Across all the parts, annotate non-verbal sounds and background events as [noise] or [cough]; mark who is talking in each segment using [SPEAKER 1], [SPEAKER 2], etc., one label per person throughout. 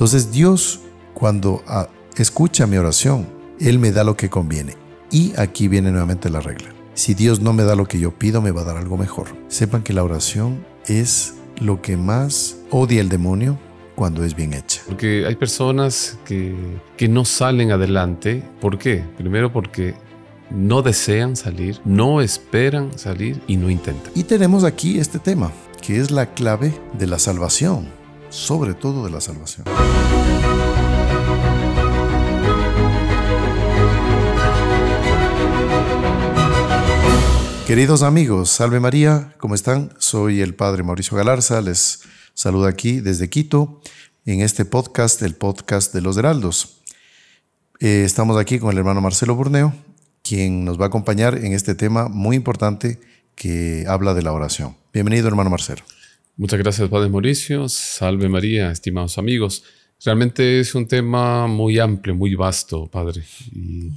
[SPEAKER 1] Entonces Dios, cuando ah, escucha mi oración, Él me da lo que conviene. Y aquí viene nuevamente la regla. Si Dios no me da lo que yo pido, me va a dar algo mejor. Sepan que la oración es lo que más odia el demonio cuando es bien hecha.
[SPEAKER 2] Porque hay personas que, que no salen adelante. ¿Por qué? Primero porque no desean salir, no esperan salir y no intentan.
[SPEAKER 1] Y tenemos aquí este tema, que es la clave de la salvación, sobre todo de la salvación. Queridos amigos, salve María, ¿cómo están? Soy el Padre Mauricio Galarza, les saludo aquí desde Quito en este podcast, el podcast de los Heraldos. Eh, estamos aquí con el hermano Marcelo Burneo, quien nos va a acompañar en este tema muy importante que habla de la oración. Bienvenido, hermano Marcelo.
[SPEAKER 2] Muchas gracias, Padre Mauricio. Salve María, estimados amigos. Realmente es un tema muy amplio, muy vasto, Padre. Y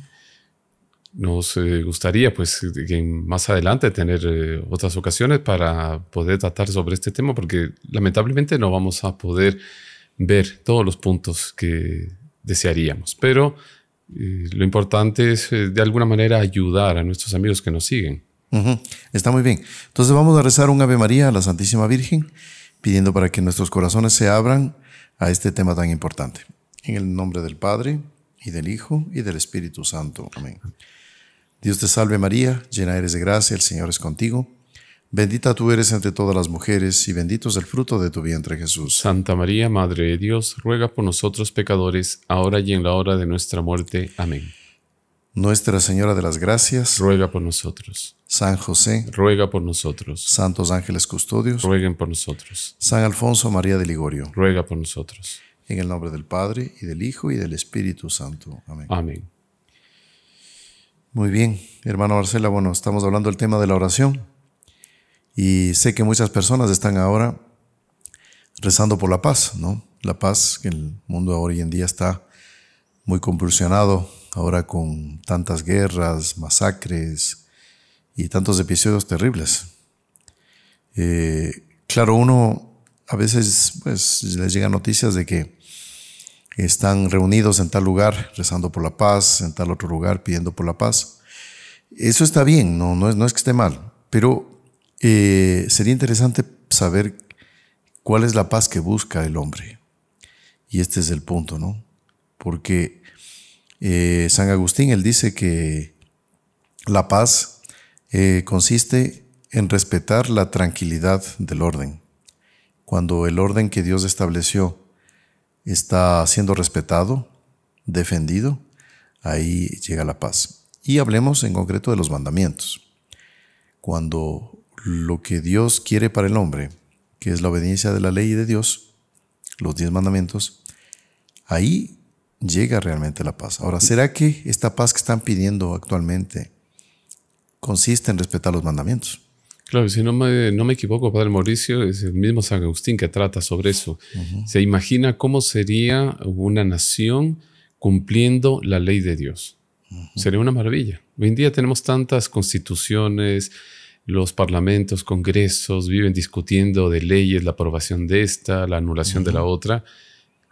[SPEAKER 2] nos eh, gustaría, pues, más adelante tener eh, otras ocasiones para poder tratar sobre este tema, porque lamentablemente no vamos a poder ver todos los puntos que desearíamos. Pero eh, lo importante es, de alguna manera, ayudar a nuestros amigos que nos siguen.
[SPEAKER 1] Está muy bien. Entonces vamos a rezar un Ave María a la Santísima Virgen, pidiendo para que nuestros corazones se abran a este tema tan importante. En el nombre del Padre, y del Hijo, y del Espíritu Santo. Amén. Dios te salve María, llena eres de gracia, el Señor es contigo. Bendita tú eres entre todas las mujeres y bendito es el fruto de tu vientre Jesús.
[SPEAKER 2] Santa María, Madre de Dios, ruega por nosotros pecadores, ahora y en la hora de nuestra muerte. Amén.
[SPEAKER 1] Nuestra Señora de las Gracias,
[SPEAKER 2] ruega por nosotros.
[SPEAKER 1] San José,
[SPEAKER 2] ruega por nosotros.
[SPEAKER 1] Santos ángeles custodios,
[SPEAKER 2] rueguen por nosotros.
[SPEAKER 1] San Alfonso María de Ligorio,
[SPEAKER 2] ruega por nosotros.
[SPEAKER 1] En el nombre del Padre, y del Hijo, y del Espíritu Santo. Amén.
[SPEAKER 2] Amén.
[SPEAKER 1] Muy bien, hermano Marcela, bueno, estamos hablando del tema de la oración y sé que muchas personas están ahora rezando por la paz, ¿no? La paz, que el mundo hoy en día está muy convulsionado, ahora con tantas guerras, masacres y tantos episodios terribles. Eh, claro, uno a veces pues les llegan noticias de que están reunidos en tal lugar rezando por la paz, en tal otro lugar pidiendo por la paz. Eso está bien, no, no, es, que esté mal, pero eh, sería interesante saber cuál es la paz que busca el hombre. Y este es el punto, ¿no? Porque eh, San Agustín, él dice que la paz eh, consiste en respetar la tranquilidad del orden. Cuando el orden que Dios estableció está siendo respetado, defendido, ahí llega la paz. Y hablemos en concreto de los mandamientos. Cuando lo que Dios quiere para el hombre, que es la obediencia de la ley de Dios, los diez mandamientos, ahí llega realmente la paz. Ahora, ¿será que esta paz que están pidiendo actualmente consiste en respetar los mandamientos?
[SPEAKER 2] Claro, si no me, no me equivoco, Padre Mauricio, es el mismo San Agustín que trata sobre eso. Se imagina cómo sería una nación cumpliendo la ley de Dios. Sería una maravilla. Hoy en día tenemos tantas constituciones, los parlamentos, congresos viven discutiendo de leyes, la aprobación de esta, la anulación de la otra.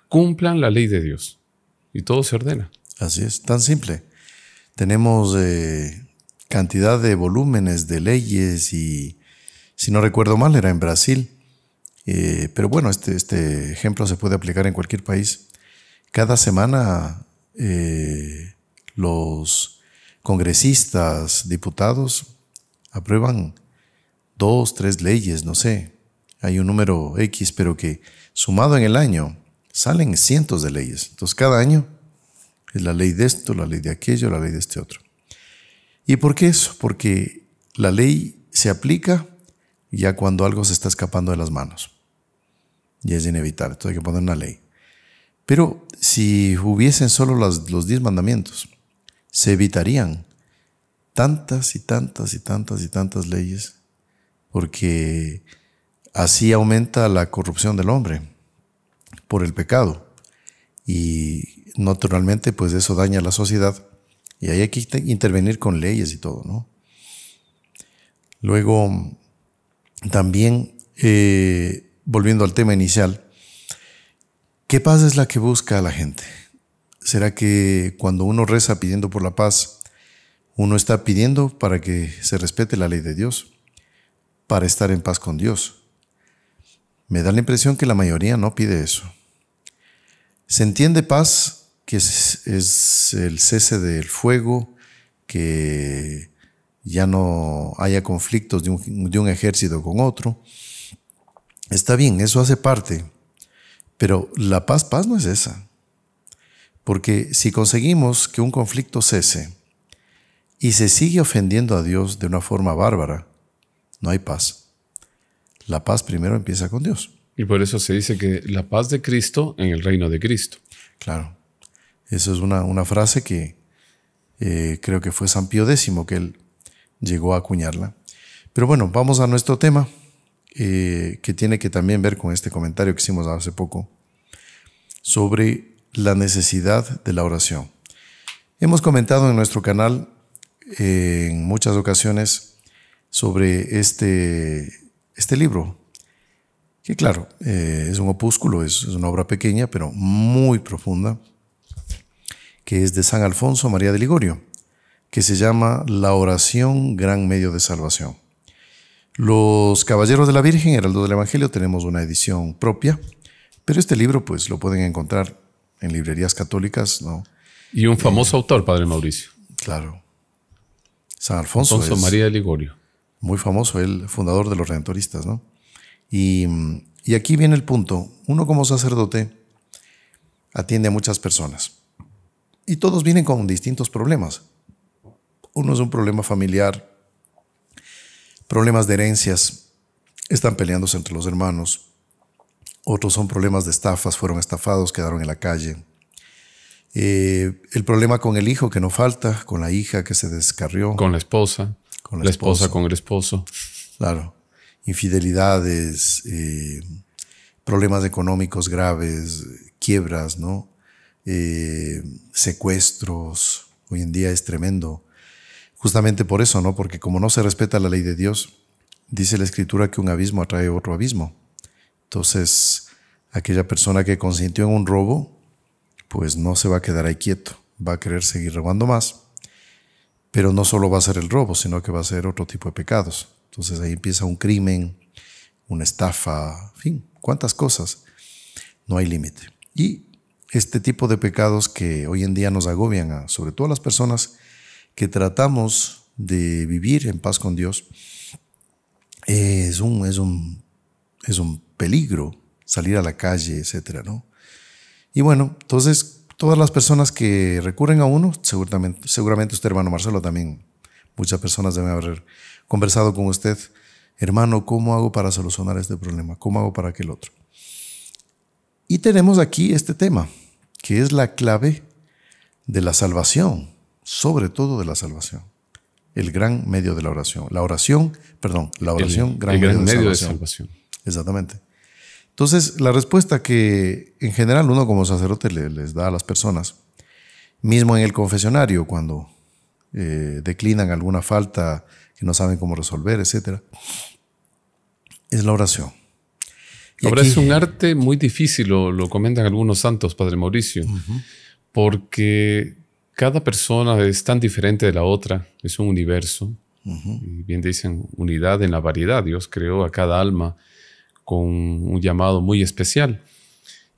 [SPEAKER 2] Cumplan la ley de Dios y todo se ordena.
[SPEAKER 1] Así es, tan simple. Tenemos eh, cantidad de volúmenes de leyes y, si no recuerdo mal, era en Brasil. Eh, pero bueno, este, este ejemplo se puede aplicar en cualquier país. Cada semana eh, los congresistas, diputados, aprueban dos, tres leyes, no sé. Hay un número X, pero que sumado en el año salen cientos de leyes. Entonces cada año es la ley de esto, la ley de aquello, la ley de este otro. ¿Y por qué eso? Porque la ley se aplica ya cuando algo se está escapando de las manos. Y es inevitable, entonces hay que poner una ley. Pero si hubiesen solo los diez mandamientos, se evitarían tantas y tantas y tantas y tantas leyes, porque así aumenta la corrupción del hombre por el pecado. Y naturalmente, pues eso daña a la sociedad y ahí hay que intervenir con leyes y todo, ¿no? Luego, también, eh, volviendo al tema inicial, ¿Qué paz es la que busca la gente? ¿Será que cuando uno reza pidiendo por la paz, uno está pidiendo para que se respete la ley de Dios, para estar en paz con Dios? Me da la impresión que la mayoría no pide eso. Se entiende paz, que es, el cese del fuego, que ya no haya conflictos de un, ejército con otro. Está bien, eso hace parte, pero la paz, paz no es esa. Porque si conseguimos que un conflicto cese y se sigue ofendiendo a Dios de una forma bárbara, no hay paz. La paz primero empieza con Dios.
[SPEAKER 2] Y por eso se dice que la paz de Cristo en el reino de Cristo.
[SPEAKER 1] Claro. Eso es una, frase que eh, creo que fue San Pío X que él llegó a acuñarla. Pero bueno, vamos a nuestro tema, eh, que tiene que también ver con este comentario que hicimos hace poco sobre la necesidad de la oración. Hemos comentado en nuestro canal eh, en muchas ocasiones sobre este, este libro, que claro, es un opúsculo, es una obra pequeña, pero muy profunda que es de San Alfonso María de Ligorio, que se llama La oración, gran medio de salvación. Los Caballeros de la Virgen, Heraldo del Evangelio, tenemos una edición propia, pero este libro pues lo pueden encontrar en librerías católicas, ¿no?
[SPEAKER 2] Y un famoso autor, Padre Mauricio.
[SPEAKER 1] Claro. San Alfonso.
[SPEAKER 2] Alfonso María de Ligorio.
[SPEAKER 1] Muy famoso, el fundador de los redentoristas, ¿no? Y, y aquí viene el punto. Uno como sacerdote atiende a muchas personas. Y todos vienen con distintos problemas. Uno es un problema familiar, problemas de herencias, están peleándose entre los hermanos. Otros son problemas de estafas, fueron estafados, quedaron en la calle. Eh, el problema con el hijo que no falta, con la hija que se descarrió.
[SPEAKER 2] Con la esposa. Con la, esposa. con el esposo.
[SPEAKER 1] Claro. Infidelidades, eh, problemas económicos graves, quiebras, ¿no? Eh, secuestros, hoy en día es tremendo. Justamente por eso, ¿no? Porque como no se respeta la ley de Dios, dice la escritura que un abismo atrae otro abismo. Entonces, aquella persona que consintió en un robo, pues no se va a quedar ahí quieto, va a querer seguir robando más. Pero no solo va a ser el robo, sino que va a ser otro tipo de pecados. Entonces ahí empieza un crimen, una estafa, en fin, cuántas cosas. No hay límite. Y este tipo de pecados que hoy en día nos agobian, a, sobre todo a las personas que tratamos de vivir en paz con Dios, es un, es un, es un peligro salir a la calle, etcétera, ¿no? Y bueno, entonces todas las personas que recurren a uno, seguramente, seguramente usted, hermano Marcelo, también muchas personas deben haber conversado con usted, hermano, ¿cómo hago para solucionar este problema? ¿Cómo hago para aquel otro? Y tenemos aquí este tema, que es la clave de la salvación, sobre todo de la salvación. El gran medio de la oración. La oración, perdón, la oración,
[SPEAKER 2] gran, medio, de, salvación.
[SPEAKER 1] Exactamente. Entonces, la respuesta que en general uno como sacerdote les da a las personas, mismo en el confesionario, cuando eh, declinan alguna falta que no saben cómo resolver, etc., es la oración.
[SPEAKER 2] Ahora es un arte muy difícil, lo, comentan algunos santos, Padre Mauricio, porque cada persona es tan diferente de la otra, es un universo. y bien dicen, unidad en la variedad. Dios creó a cada alma con un llamado muy especial.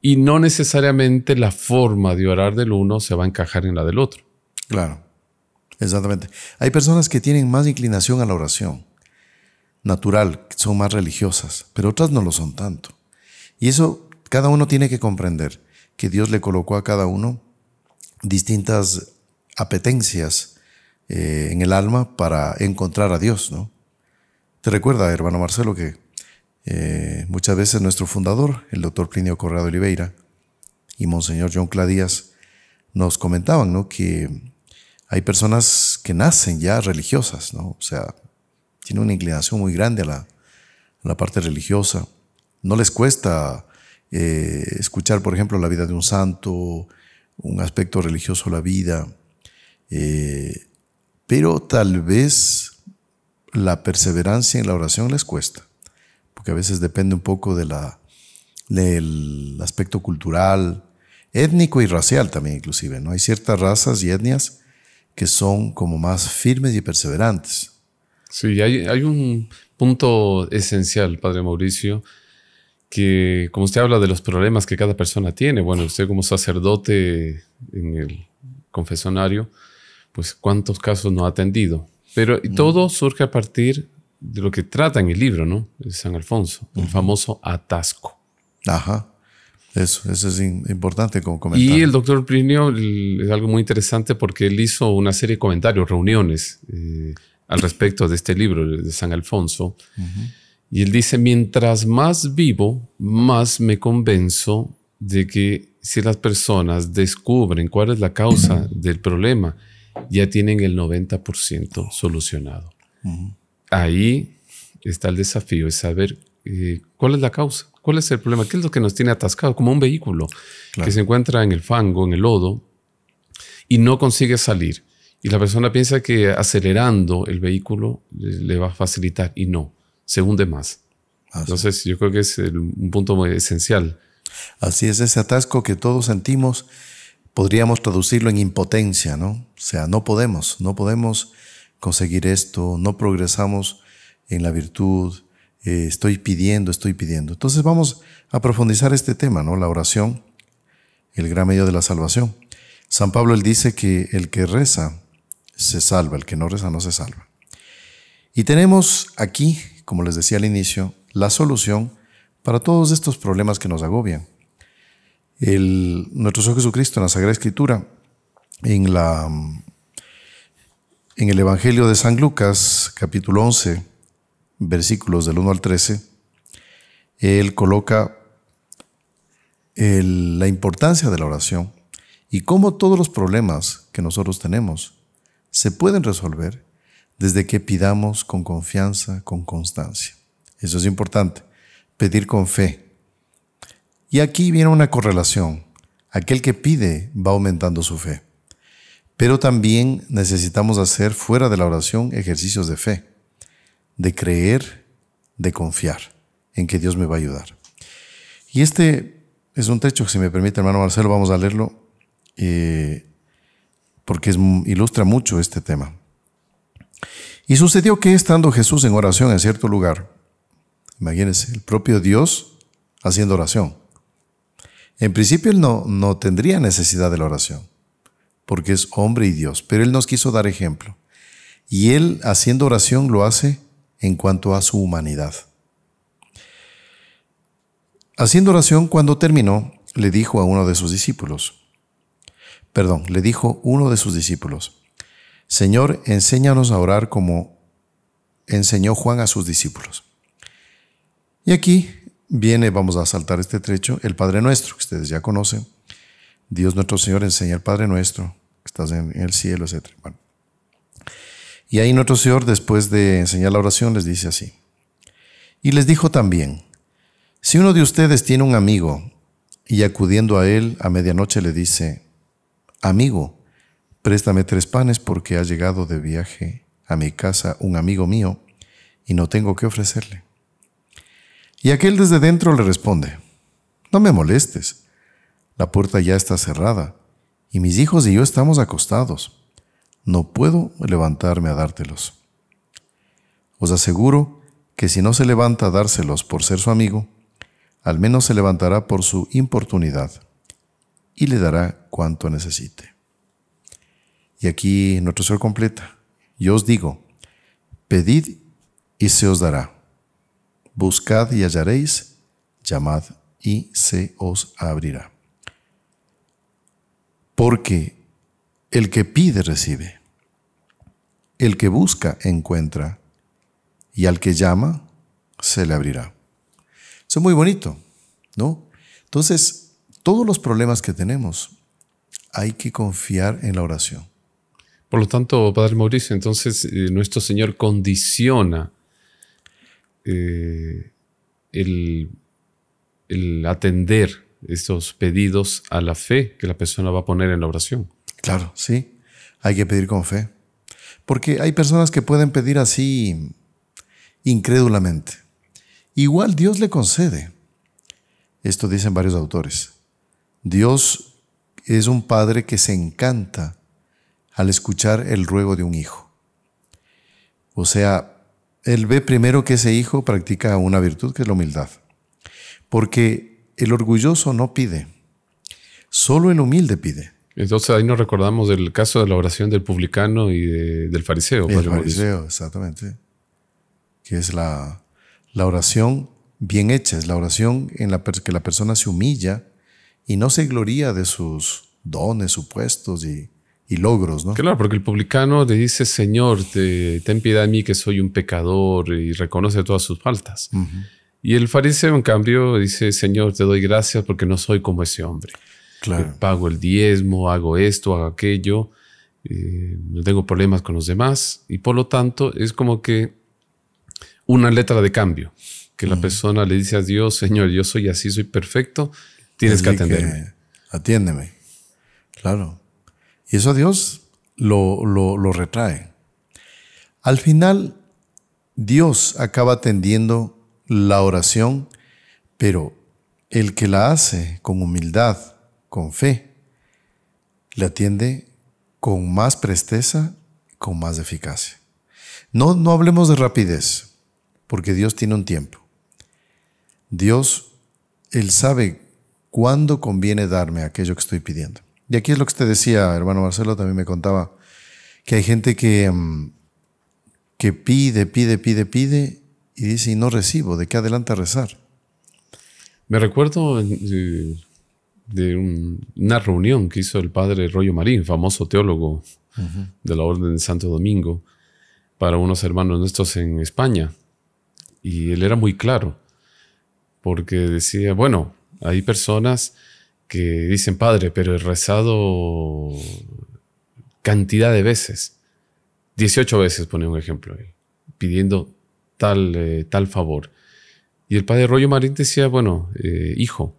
[SPEAKER 2] Y no necesariamente la forma de orar del uno se va a encajar en la del otro.
[SPEAKER 1] Claro, exactamente. Hay personas que tienen más inclinación a la oración natural, son más religiosas, pero otras no lo son tanto. Y eso cada uno tiene que comprender, que Dios le colocó a cada uno distintas apetencias eh, en el alma para encontrar a Dios, ¿no? Te recuerda, hermano Marcelo, que eh, muchas veces nuestro fundador, el doctor Plinio Corrado Oliveira y Monseñor John Cladías, nos comentaban ¿no? que hay personas que nacen ya religiosas, ¿no? o sea, tiene una inclinación muy grande a la, parte religiosa. No les cuesta eh, escuchar, por ejemplo, la vida de un santo, un aspecto religioso de la vida, eh, pero tal vez la perseverancia en la oración les cuesta, porque a veces depende un poco del aspecto cultural, étnico y racial también inclusive. ¿no? Hay ciertas razas y etnias que son como más firmes y perseverantes.
[SPEAKER 2] Sí, hay, hay un punto esencial, Padre Mauricio, que como usted habla de los problemas que cada persona tiene, bueno, usted como sacerdote en el confesionario, pues cuántos casos no ha atendido. Pero todo surge a partir de lo que trata en el libro, ¿no? De San Alfonso, el famoso atasco.
[SPEAKER 1] Ajá. Eso, eso es importante como.
[SPEAKER 2] Y el doctor Plinio es algo muy interesante porque él hizo una serie de comentarios, reuniones eh, al respecto de este libro de San Alfonso. Y él dice, mientras más vivo, más me convenzo de que si las personas descubren cuál es la causa del problema, ya tienen el 90% solucionado. Ahí está el desafío, es saber eh, cuál es la causa, cuál es el problema, qué es lo que nos tiene atascado, como un vehículo que se encuentra en el fango, en el lodo, y no consigue salir. Y la persona piensa que acelerando el vehículo le, va a facilitar y no, se hunde más. Entonces yo creo que es un punto muy esencial.
[SPEAKER 1] Así es, ese atasco que todos sentimos, podríamos traducirlo en impotencia, ¿no? O sea, no podemos, no podemos conseguir esto, no progresamos en la virtud, eh, estoy pidiendo, estoy pidiendo. Entonces vamos a profundizar este tema, ¿no? La oración, el gran medio de la salvación. San Pablo él dice que el que reza se salva, el que no reza no se salva. Y tenemos aquí, como les decía al inicio, la solución para todos estos problemas que nos agobian. El, nuestro Señor Jesucristo en la Sagrada Escritura, en, la, en el Evangelio de San Lucas, capítulo 11, versículos del 1 al 13, él coloca la importancia de la oración y cómo todos los problemas que nosotros tenemos se pueden resolver desde que pidamos con confianza, con constancia. Eso es importante, pedir con fe. Y aquí viene una correlación. Aquel que pide va aumentando su fe. Pero también necesitamos hacer fuera de la oración ejercicios de fe de creer, de confiar en que Dios me va a ayudar. Y este es un techo que, si me permite, hermano Marcelo, vamos a leerlo, eh, porque ilustra mucho este tema. Y sucedió que estando Jesús en oración en cierto lugar, imagínense, el propio Dios haciendo oración. En principio él no, no tendría necesidad de la oración, porque es hombre y Dios, pero él nos quiso dar ejemplo. Y él haciendo oración lo hace en cuanto a su humanidad. Haciendo oración, cuando terminó, le dijo a uno de sus discípulos, perdón, le dijo uno de sus discípulos, Señor, enséñanos a orar como enseñó Juan a sus discípulos. Y aquí viene, vamos a saltar este trecho, el Padre Nuestro, que ustedes ya conocen. Dios nuestro Señor enseña el Padre Nuestro, que estás en el cielo, etc. Bueno, y ahí nuestro Señor, después de enseñar la oración, les dice así. Y les dijo también, si uno de ustedes tiene un amigo y acudiendo a él a medianoche le dice, amigo, préstame tres panes porque ha llegado de viaje a mi casa un amigo mío y no tengo que ofrecerle. Y aquel desde dentro le responde, no me molestes, la puerta ya está cerrada y mis hijos y yo estamos acostados no puedo levantarme a dártelos. Os aseguro que si no se levanta a dárselos por ser su amigo, al menos se levantará por su importunidad y le dará cuanto necesite. Y aquí nuestro Señor completa. Yo os digo, pedid y se os dará. Buscad y hallaréis, llamad y se os abrirá. Porque el que pide recibe. El que busca encuentra. Y al que llama se le abrirá. Eso es muy bonito, ¿no? Entonces, todos los problemas que tenemos hay que confiar en la oración.
[SPEAKER 2] Por lo tanto, Padre Mauricio, entonces eh, nuestro Señor condiciona eh, el, el atender estos pedidos a la fe que la persona va a poner en la oración.
[SPEAKER 1] Claro, sí. Hay que pedir con fe. Porque hay personas que pueden pedir así incrédulamente. Igual Dios le concede. esto dicen varios autores. Dios es un padre que se encanta al escuchar el ruego de un hijo. O sea, él ve primero que ese hijo practica una virtud que es la humildad. Porque el orgulloso no pide, solo el humilde pide.
[SPEAKER 2] Entonces ahí nos recordamos del caso de la oración del publicano y del fariseo.
[SPEAKER 1] El fariseo, exactamente. Que es la, la oración bien hecha, es la oración en la que la persona se humilla y no se gloría de sus dones supuestos y, y logros, ¿no?
[SPEAKER 2] Claro, porque el publicano le dice, Señor, te, ten piedad de mí que soy un pecador y reconoce todas sus faltas. Y el fariseo, en cambio, dice, Señor, te doy gracias porque no soy como ese hombre. Claro. pago el diezmo, hago esto, hago aquello, eh, no tengo problemas con los demás y por lo tanto es como que una letra de cambio, que la persona le dice a Dios, Señor, yo soy así, soy perfecto, tienes que atenderme.
[SPEAKER 1] atiéndeme, claro. Y eso a Dios lo, lo, lo retrae. Al final, Dios acaba atendiendo la oración, pero el que la hace con humildad, con fe, le atiende con más presteza, con más eficacia. No, no hablemos de rapidez, porque Dios tiene un tiempo. Dios, Él sabe cuándo conviene darme aquello que estoy pidiendo. Y aquí es lo que usted decía, hermano Marcelo, también me contaba, que hay gente que, mm, que pide, pide, pide, pide y dice, y no recibo, ¿de qué adelante rezar?
[SPEAKER 2] Me recuerdo de, una reunión que hizo el padre Rollo Marín, famoso teólogo de la Orden de Santo Domingo, para unos hermanos nuestros en España. Y él era muy claro, porque decía, bueno, hay personas que dicen, Padre, pero he rezado cantidad de veces. 18 veces, pone un ejemplo, pidiendo tal, eh, tal favor. Y el padre Rollo Marín decía, bueno, eh, hijo,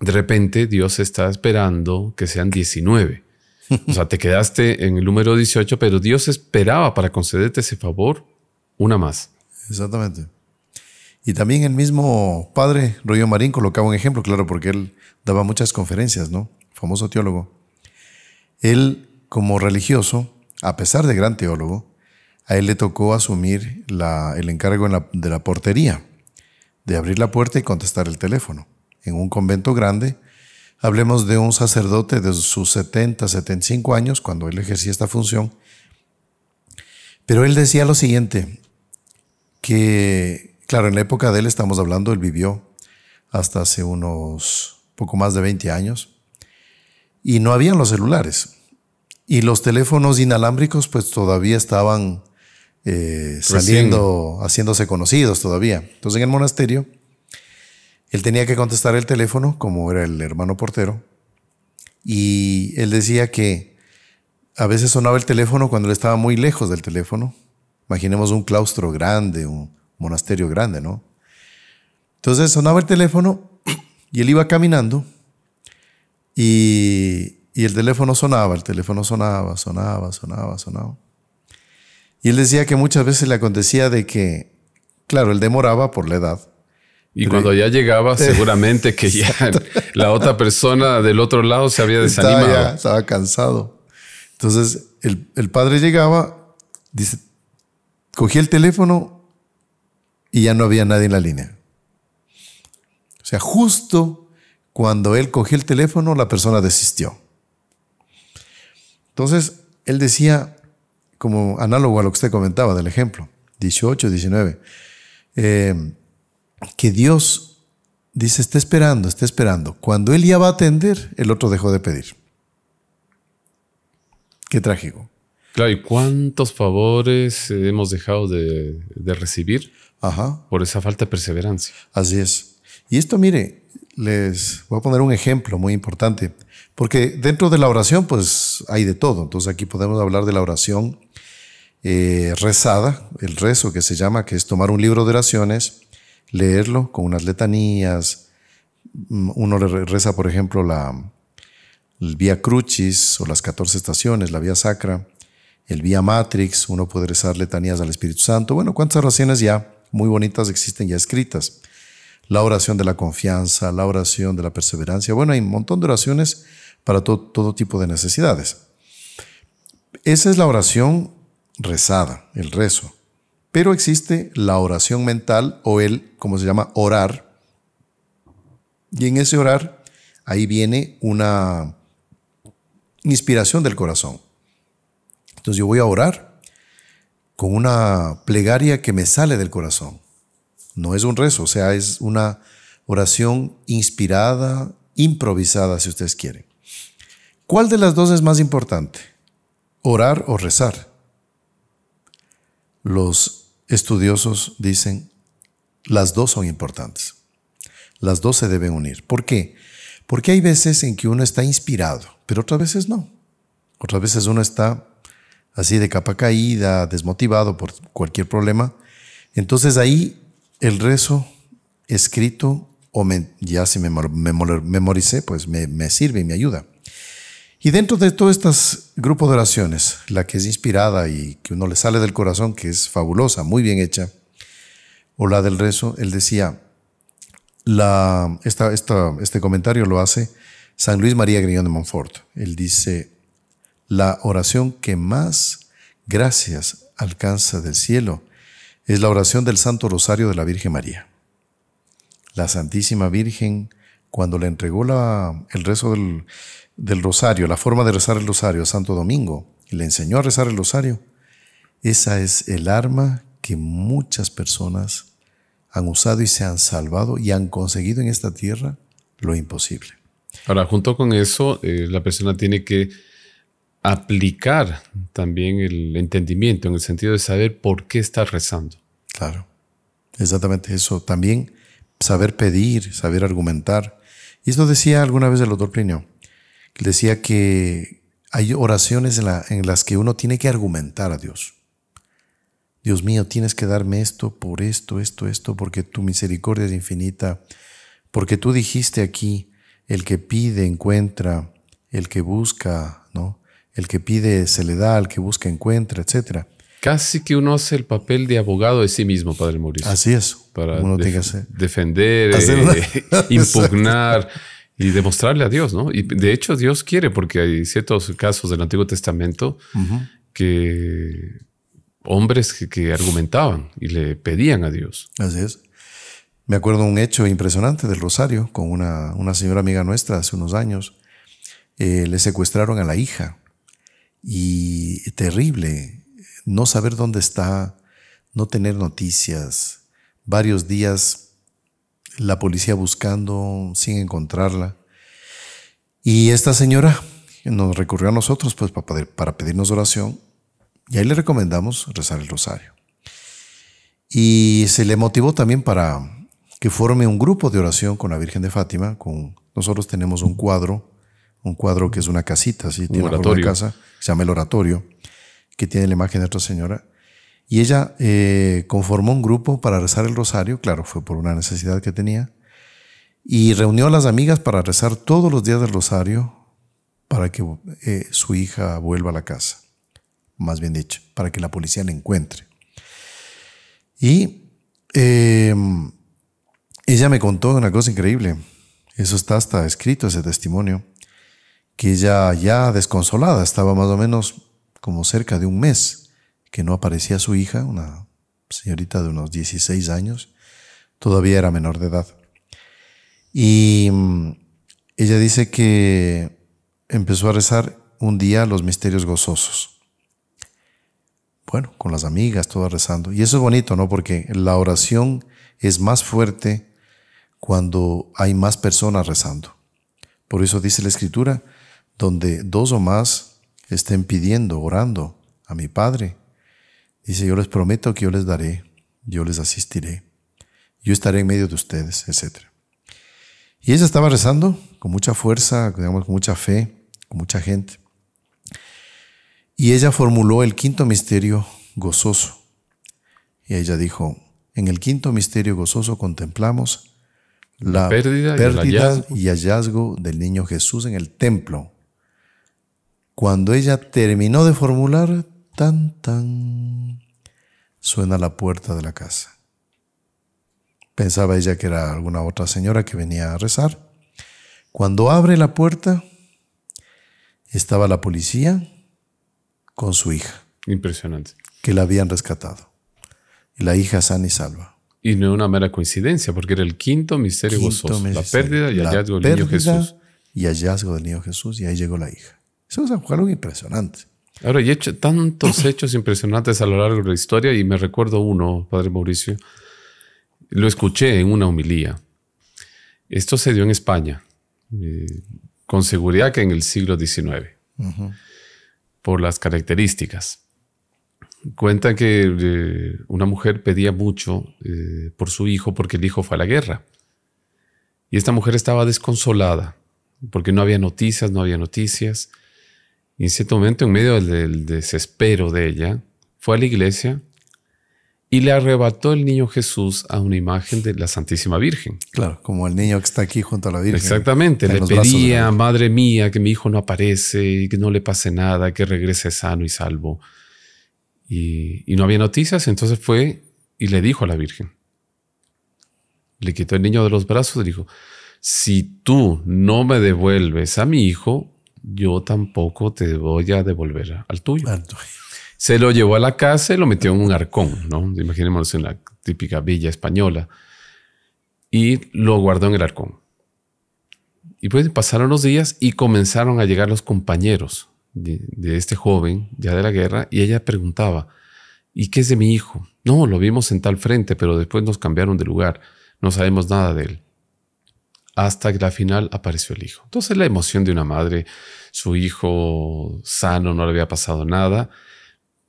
[SPEAKER 2] de repente Dios está esperando que sean 19. O sea, te quedaste en el número 18, pero Dios esperaba para concederte ese favor una más.
[SPEAKER 1] Exactamente. Y también el mismo padre Rollo Marín colocaba un ejemplo, claro, porque él daba muchas conferencias, ¿no? Famoso teólogo. Él, como religioso, a pesar de gran teólogo, a él le tocó asumir el encargo de la portería, de abrir la puerta y contestar el teléfono. En un convento grande, hablemos de un sacerdote de sus 70, 75 años, cuando él ejercía esta función, pero él decía lo siguiente, que, claro, en la época de él estamos hablando, él vivió hasta hace unos poco más de 20 años, y no habían los celulares. Y los teléfonos inalámbricos pues todavía estaban eh, saliendo, haciéndose conocidos todavía. Entonces en el monasterio, él tenía que contestar el teléfono, como era el hermano portero, y él decía que a veces sonaba el teléfono cuando él estaba muy lejos del teléfono. Imaginemos un claustro grande, un monasterio grande, ¿no? Entonces sonaba el teléfono y él iba caminando y, el teléfono sonaba, el teléfono sonaba, sonaba, sonaba, sonaba. Y él decía que muchas veces le acontecía de que, claro, él demoraba por la edad.
[SPEAKER 2] Y cuando ya llegaba, seguramente que ya la otra persona del otro lado se había desanimado.
[SPEAKER 1] Estaba, estaba cansado. Entonces, el, el, padre llegaba, dice, cogía el teléfono y ya no había nadie en la línea. O sea, justo cuando él cogió el teléfono, la persona desistió. Entonces, él decía, como análogo a lo que usted comentaba del ejemplo, 18, 19, eh, que Dios dice, está esperando, está esperando. Cuando él ya va a atender, el otro dejó de pedir. Qué trágico.
[SPEAKER 2] Claro, ¿y cuántos favores hemos dejado de, de recibir Ajá. por esa falta de perseverancia?
[SPEAKER 1] Así es. Y esto, mire, les voy a poner un ejemplo muy importante, porque dentro de la oración, pues hay de todo. Entonces aquí podemos hablar de la oración eh, rezada, el rezo que se llama, que es tomar un libro de oraciones, leerlo con unas letanías. Mm, uno reza, por ejemplo, la el Vía Crucis o las 14 estaciones, la Vía Sacra, el Vía Matrix, uno puede rezar letanías al Espíritu Santo. Bueno, cuántas oraciones ya muy bonitas existen ya escritas la oración de la confianza, la oración de la perseverancia. Bueno, hay un montón de oraciones para todo tipo de necesidades. Esa es la oración rezada, el rezo. Pero existe la oración mental o el, como se llama, orar. Y en ese orar, ahí viene una inspiración del corazón. Entonces yo voy a orar con una plegaria que me sale del corazón. No es un rezo, o sea, es una oración inspirada, improvisada, si ustedes quieren. ¿Cuál de las dos es más importante? ¿Orar o rezar? Los estudiosos dicen, las dos son importantes. Las dos se deben unir. ¿Por qué? Porque hay veces en que uno está inspirado, pero otras veces no. Otras veces uno está así de capa caída, desmotivado por cualquier problema. Entonces ahí el rezo escrito o ya si me memoricé, pues me, me sirve y me ayuda. Y dentro de todo estos grupos de oraciones, la que es inspirada y que uno le sale del corazón, que es fabulosa, muy bien hecha, o la del rezo, él decía, esta, este comentario lo hace San Luis María Griñón de Montfort. Él dice, la oración que más gracias alcanza del cielo es la oración del Santo Rosario de la Virgen María. La Santísima Virgen, cuando le entregó la, el rezo del, del rosario, la forma de rezar el rosario a Santo Domingo, y le enseñó a rezar el rosario, esa es el arma que muchas personas han usado y se han salvado y han conseguido en esta tierra lo imposible.
[SPEAKER 2] Ahora, junto con eso, eh, la persona tiene que aplicar también el entendimiento en el sentido de saber por qué está rezando.
[SPEAKER 1] Claro, exactamente eso. También saber pedir, saber argumentar. Y esto decía alguna vez el doctor Plinio decía que hay oraciones en, las que uno tiene que argumentar a Dios. Dios mío, tienes que darme esto por esto, esto, esto, porque tu misericordia es infinita, porque tú dijiste aquí, el que pide encuentra, el que busca, ¿no? El que pide se le da, el que busca encuentra, etc.
[SPEAKER 2] Casi que uno hace el papel de abogado de sí mismo, Padre Mauricio.
[SPEAKER 1] Así es.
[SPEAKER 2] Para defender, eh, [laughs] impugnar [laughs] y demostrarle a Dios, ¿no? Y de hecho Dios quiere, porque hay ciertos casos del Antiguo Testamento que hombres que, argumentaban y le pedían a Dios.
[SPEAKER 1] Así es. Me acuerdo un hecho impresionante del Rosario con una, una señora amiga nuestra hace unos años. Eh, le secuestraron a la hija y terrible, no saber dónde está, no tener noticias, varios días la policía buscando sin encontrarla. Y esta señora nos recurrió a nosotros pues, para, para pedirnos oración y ahí le recomendamos rezar el rosario. Y se le motivó también para que forme un grupo de oración con la Virgen de Fátima. Con, nosotros tenemos un cuadro, un cuadro que es una casita, así, tiene una casa, se llama el oratorio, que tiene la imagen de Nuestra Señora. Y ella eh, conformó un grupo para rezar el rosario, claro, fue por una necesidad que tenía, y reunió a las amigas para rezar todos los días del rosario para que eh, su hija vuelva a la casa, más bien dicho, para que la policía la encuentre. Y em, ella me contó una cosa increíble, eso está hasta escrito, ese testimonio, que ella ya desconsolada, estaba más o menos como cerca de un mes que no aparecía su hija, una señorita de unos 16 años, todavía era menor de edad. Y mm, ella dice que empezó a rezar un día los misterios gozosos. Bueno, con las amigas, todas rezando. Y eso es bonito, ¿no? Porque la oración es más fuerte cuando hay más personas rezando. Por eso dice la escritura, donde dos o más estén pidiendo, orando a mi Padre, Dice, yo les prometo que yo les daré, yo les asistiré, yo estaré en medio de ustedes, etc. Y ella estaba rezando con mucha fuerza, digamos, con mucha fe, con mucha gente. Y ella formuló el quinto misterio gozoso. Y ella dijo, en el quinto misterio gozoso contemplamos la, pérdida, y hallazgo del niño Jesús en el templo. Cuando ella terminó de formular, tan, tan, suena la puerta de la casa. Pensaba ella que era alguna otra señora que venía a rezar. Cuando abre la puerta, estaba la policía con su hija.
[SPEAKER 2] Impresionante.
[SPEAKER 1] Que la habían rescatado. Y la hija sana y salva.
[SPEAKER 2] Y no una mera coincidencia, porque era el quinto misterio gozoso. La pérdida y hallazgo del niño Jesús.
[SPEAKER 1] Y hallazgo del niño Jesús, y ahí llegó la hija. Eso es algo impresionante.
[SPEAKER 2] Ahora, he hecho tantos [laughs] hechos impresionantes a lo largo de la historia y me recuerdo uno, Padre Mauricio. Lo escuché en una homilía. Esto se dio en España, eh, con seguridad que en el siglo XIX, por las características. Cuenta que eh, una mujer pedía mucho eh, por su hijo porque el hijo fue a la guerra. Y esta mujer estaba desconsolada porque no había noticias, no había noticias. Y en cierto momento, en medio del, desespero de ella, fue a la iglesia y le arrebató el niño Jesús a una imagen de la Santísima Virgen.
[SPEAKER 1] Claro, como el niño que está aquí junto a la Virgen.
[SPEAKER 2] Exactamente, le pedía, madre mía, que mi hijo no aparece y que no le pase nada, que regrese sano y salvo y, no había noticias, entonces fue y le dijo a la Virgen. Le quitó el niño de los brazos y dijo, si tú no me devuelves a mi hijo, yo tampoco te voy a devolver al tuyo. Se lo llevó a la casa y lo metió en un arcón, ¿no? Imaginémonos en la típica villa española. Y lo guardó en el arcón. Y pues pasaron los días y comenzaron a llegar los compañeros de, este joven, ya de la guerra, y ella preguntaba, ¿y qué es de mi hijo? No, lo vimos en tal frente, pero después nos cambiaron de lugar, no sabemos nada de él. Hasta que al final apareció el hijo. Entonces la emoción de una madre, su hijo sano, no le había pasado nada,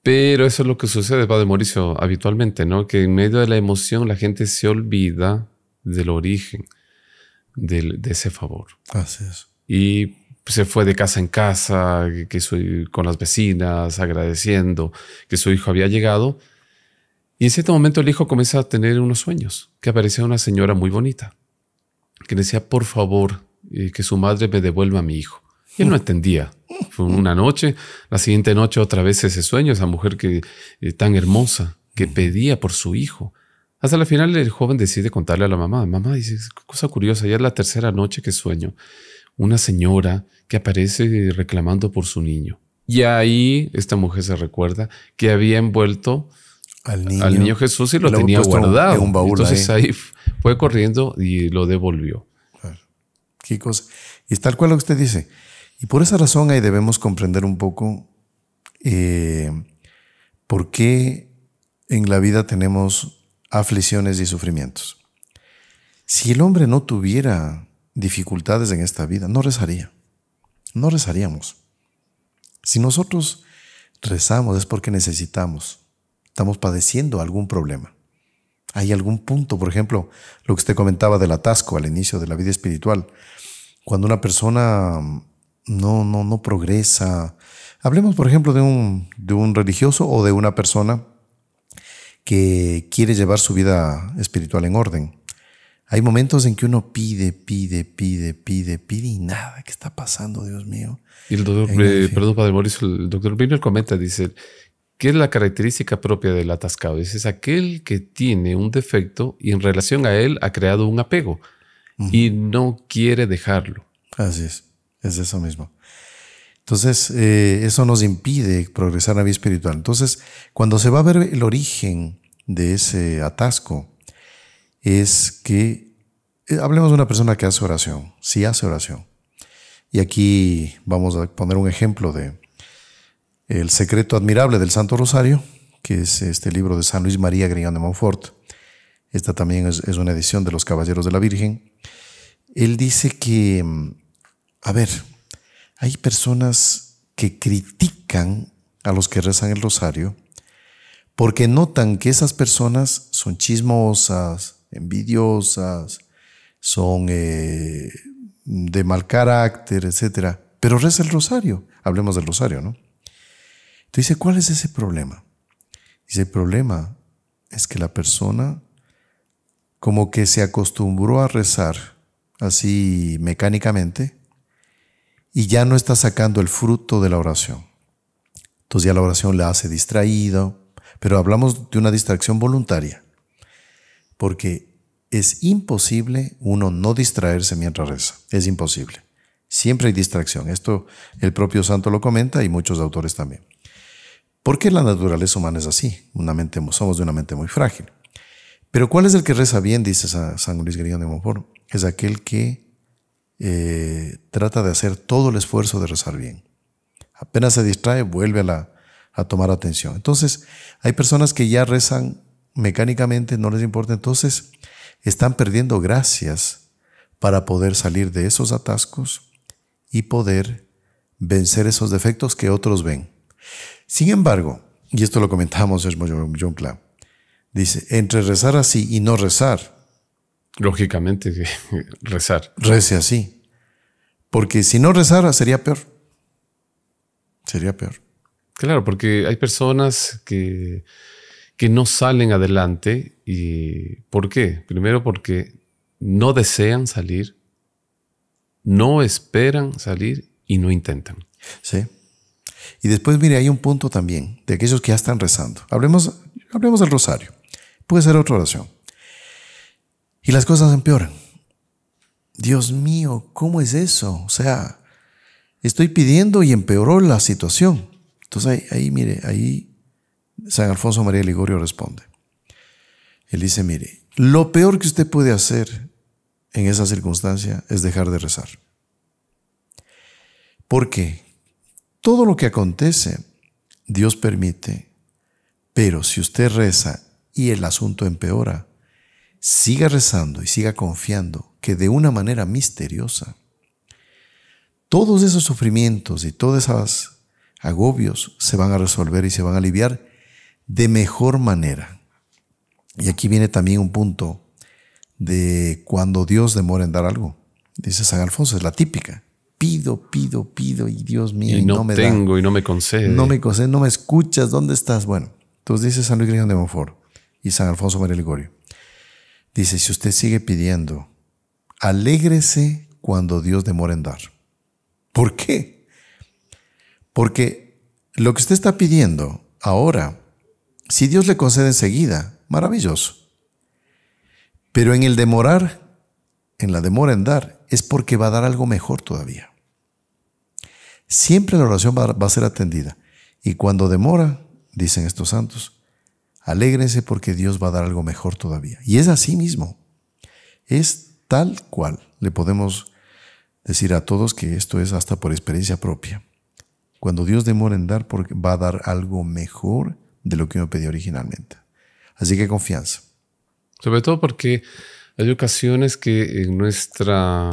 [SPEAKER 2] pero eso es lo que sucede, Padre Mauricio, habitualmente, ¿no? Que en medio de la emoción la gente se olvida del origen de, de ese favor.
[SPEAKER 1] Así es.
[SPEAKER 2] Y se fue de casa en casa, que soy con las vecinas, agradeciendo que su hijo había llegado. Y en cierto momento el hijo comienza a tener unos sueños, que aparecía una señora muy bonita, que decía, por favor, eh, que su madre me devuelva a mi hijo. Y él no entendía. Fue una noche, la siguiente noche otra vez ese sueño, esa mujer que eh, tan hermosa, que pedía por su hijo. Hasta la final el joven decide contarle a la mamá. Mamá dice, cosa curiosa, ya es la tercera noche que sueño una señora que aparece reclamando por su niño. Y ahí esta mujer se recuerda que había envuelto al niño, Jesús y lo, tenía guardado. En un baúl Entonces ahí. fue corriendo y lo devolvió.
[SPEAKER 1] Qué cosa. Y es tal cual lo que usted dice. Y por esa razón ahí debemos comprender un poco eh, por qué en la vida tenemos aflicciones y sufrimientos. Si el hombre no tuviera dificultades en esta vida, no rezaría. No rezaríamos. Si nosotros rezamos es porque necesitamos, estamos padeciendo algún problema. Hay algún punto, por ejemplo, lo que usted comentaba del atasco al inicio de la vida espiritual. Cuando una persona no, no, no progresa. Hablemos, por ejemplo, de un, de un religioso o de una persona que quiere llevar su vida espiritual en orden. Hay momentos en que uno pide, pide, pide, pide, pide y nada. ¿Qué está pasando, Dios mío?
[SPEAKER 2] Y el doctor, eh, perdón, Padre Mauricio, el doctor Biner comenta, dice, ¿qué es la característica propia del atascado? Es aquel que tiene un defecto y en relación a él ha creado un apego y no quiere dejarlo.
[SPEAKER 1] Así es, es eso mismo. Entonces, eh, eso nos impide progresar en la vida espiritual. Entonces, cuando se va a ver el origen de ese atasco, es que eh, hablemos de una persona que hace oración, sí hace oración. Y aquí vamos a poner un ejemplo de El secreto admirable del Santo Rosario, que es este libro de San Luis María Grignon de Montfort. Esta también es, una edición de los Caballeros de la Virgen. Él dice que, mm, a ver, hay personas que critican a los que rezan el rosario porque notan que esas personas son chismosas, envidiosas, son eh, de mal carácter, etc. Pero reza el rosario. Hablemos del rosario, ¿no? Dice, ¿cuál es ese problema? Dice, el problema es que la persona como que se acostumbró a rezar así mecánicamente y ya no está sacando el fruto de la oración. Entonces ya la oración la hace distraído, pero hablamos de una distracción voluntaria porque es imposible uno no distraerse mientras reza. Es imposible. Siempre hay distracción. Esto el propio santo lo comenta y muchos autores también. Porque la naturaleza humana es así. Una mente, somos de una mente muy frágil. Pero ¿cuál es el que reza bien? Dice San Luis Grigón de Montfort. Es aquel que eh, trata de hacer todo el esfuerzo de rezar bien. Apenas se distrae, vuelve a, a tomar atención. Entonces, hay personas que ya rezan mecánicamente, no les importa. Entonces, están perdiendo gracias para poder salir de esos atascos y poder vencer esos defectos que otros ven. Sin embargo, y esto lo comentamos John Cloud, dice, entre rezar así y no rezar.
[SPEAKER 2] Lógicamente, [laughs] rezar.
[SPEAKER 1] Rece así. Porque si no rezara sería peor. Sería peor.
[SPEAKER 2] Claro, porque hay personas que, que no salen adelante. ¿Y por qué? Primero porque no desean salir no esperan salir y no intentan.
[SPEAKER 1] Sí. Y después, mire, hay un punto también de aquellos que ya están rezando. Hablemos, hablemos del rosario. Puede ser otra oración. Y las cosas empeoran. Dios mío, ¿cómo es eso? O sea, estoy pidiendo y empeoró la situación. Entonces ahí, ahí mire, ahí San Alfonso María Ligorio responde. Él dice, mire, lo peor que usted puede hacer en esa circunstancia es dejar de rezar. Porque todo lo que acontece, Dios permite, pero si usted reza y el asunto empeora, siga rezando y siga confiando que de una manera misteriosa, todos esos sufrimientos y todos esos agobios se van a resolver y se van a aliviar de mejor manera. Y aquí viene también un punto de cuando Dios demora en dar algo. Dice San Alfonso, es la típica. Pido, pido, pido y Dios mío,
[SPEAKER 2] y no, me tengo y no me concede.
[SPEAKER 1] No me concede, no me escuchas, ¿dónde estás? Bueno, entonces dice San Luis Grigón de Monfort y San Alfonso María Ligorio. Dice, si usted sigue pidiendo, alégrese cuando Dios demora en dar. ¿Por qué? Porque lo que usted está pidiendo ahora, si Dios le concede enseguida, maravilloso. Pero en el demorar, en la demora en dar, es porque va a dar algo mejor todavía. Siempre la oración va, a ser atendida. Y cuando demora, dicen estos santos, alégrense porque Dios va a dar algo mejor todavía. Y es así mismo. Es tal cual. Le podemos decir a todos que esto es hasta por experiencia propia. Cuando Dios demora en dar, va a dar algo mejor de lo que uno pedía originalmente. Así que confianza.
[SPEAKER 2] Sobre todo porque hay ocasiones que en nuestra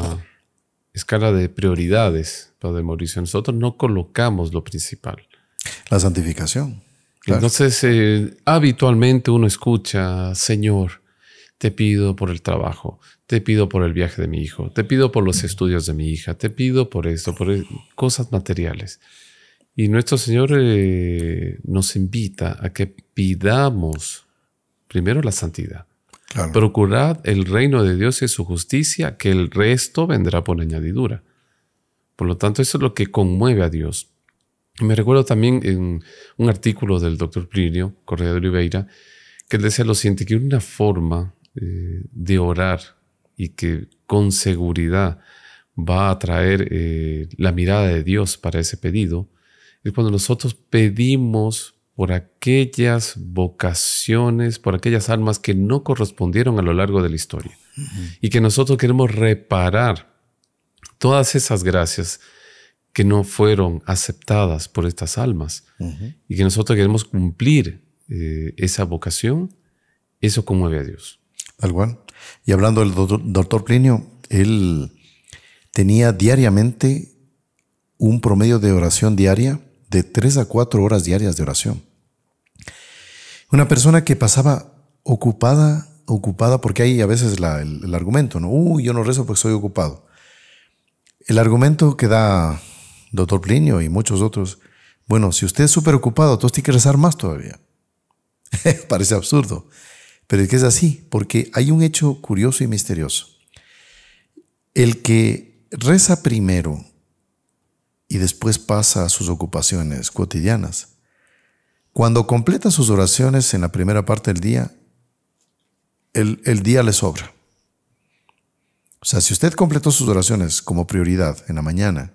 [SPEAKER 2] escala de prioridades, Padre Mauricio, nosotros no colocamos lo principal.
[SPEAKER 1] La santificación.
[SPEAKER 2] Entonces, eh, habitualmente uno escucha, Señor, te pido por el trabajo, te pido por el viaje de mi hijo, te pido por los estudios de mi hija, te pido por esto, por e-, cosas materiales. Y nuestro Señor eh, nos invita a que pidamos primero la santidad. Procurad el reino de Dios y su justicia, que el resto vendrá por añadidura. Por lo tanto, eso es lo que conmueve a Dios. Me recuerdo también en un artículo del doctor Plinio, Correa de Oliveira, que él decía lo siguiente, que una forma eh, de orar y que con seguridad va a traer eh, la mirada de Dios para ese pedido, es cuando nosotros pedimos por aquellas vocaciones, por aquellas almas que no correspondieron a lo largo de la historia. Y que nosotros queremos reparar todas esas gracias que no fueron aceptadas por estas almas. Y que nosotros queremos cumplir eh, esa vocación, eso conmueve a Dios.
[SPEAKER 1] Tal cual. Y hablando del doctor Plinio, él tenía diariamente un promedio de oración diaria de tres a cuatro horas diarias de oración. Una persona que pasaba ocupada, ocupada, porque hay a veces el, argumento, ¿no? Uy, yo no rezo porque soy ocupado. El argumento que da doctor Plinio y muchos otros, bueno, si usted es súper ocupado, entonces tiene que rezar más todavía. [laughs] Parece absurdo, pero es que es así, porque hay un hecho curioso y misterioso. El que reza primero y después pasa a sus ocupaciones cotidianas, cuando completa sus oraciones en la primera parte del día, el, día le sobra. O sea, si usted completó sus oraciones como prioridad en la mañana,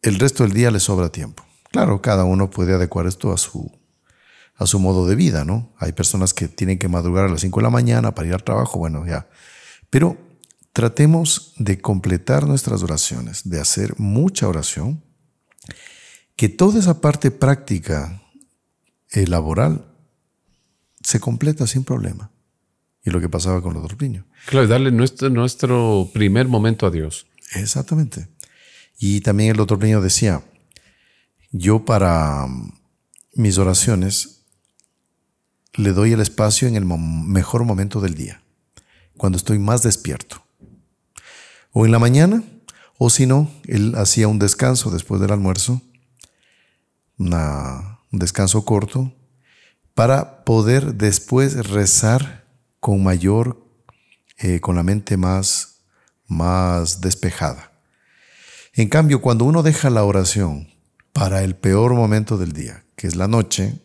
[SPEAKER 1] el resto del día le sobra tiempo. Claro, cada uno puede adecuar esto a su, a su modo de vida, ¿no? Hay personas que tienen que madrugar a las 5 de la mañana para ir al trabajo, bueno, ya. Pero tratemos de completar nuestras oraciones, de hacer mucha oración, que toda esa parte práctica eh, laboral se completa sin problema. Y lo que pasaba con los otros niños.
[SPEAKER 2] Claro, darle nuestro, nuestro primer momento a Dios.
[SPEAKER 1] Exactamente. Y también el otro niño decía, yo para mm, mis oraciones le doy el espacio en el mejor momento del día, cuando estoy más despierto. O en la mañana, o si no, él hacía un descanso después del almuerzo, un descanso corto, para poder después rezar con mayor, eh, con la mente más, más despejada. En cambio, cuando uno deja la oración para el peor momento del día, que es la noche,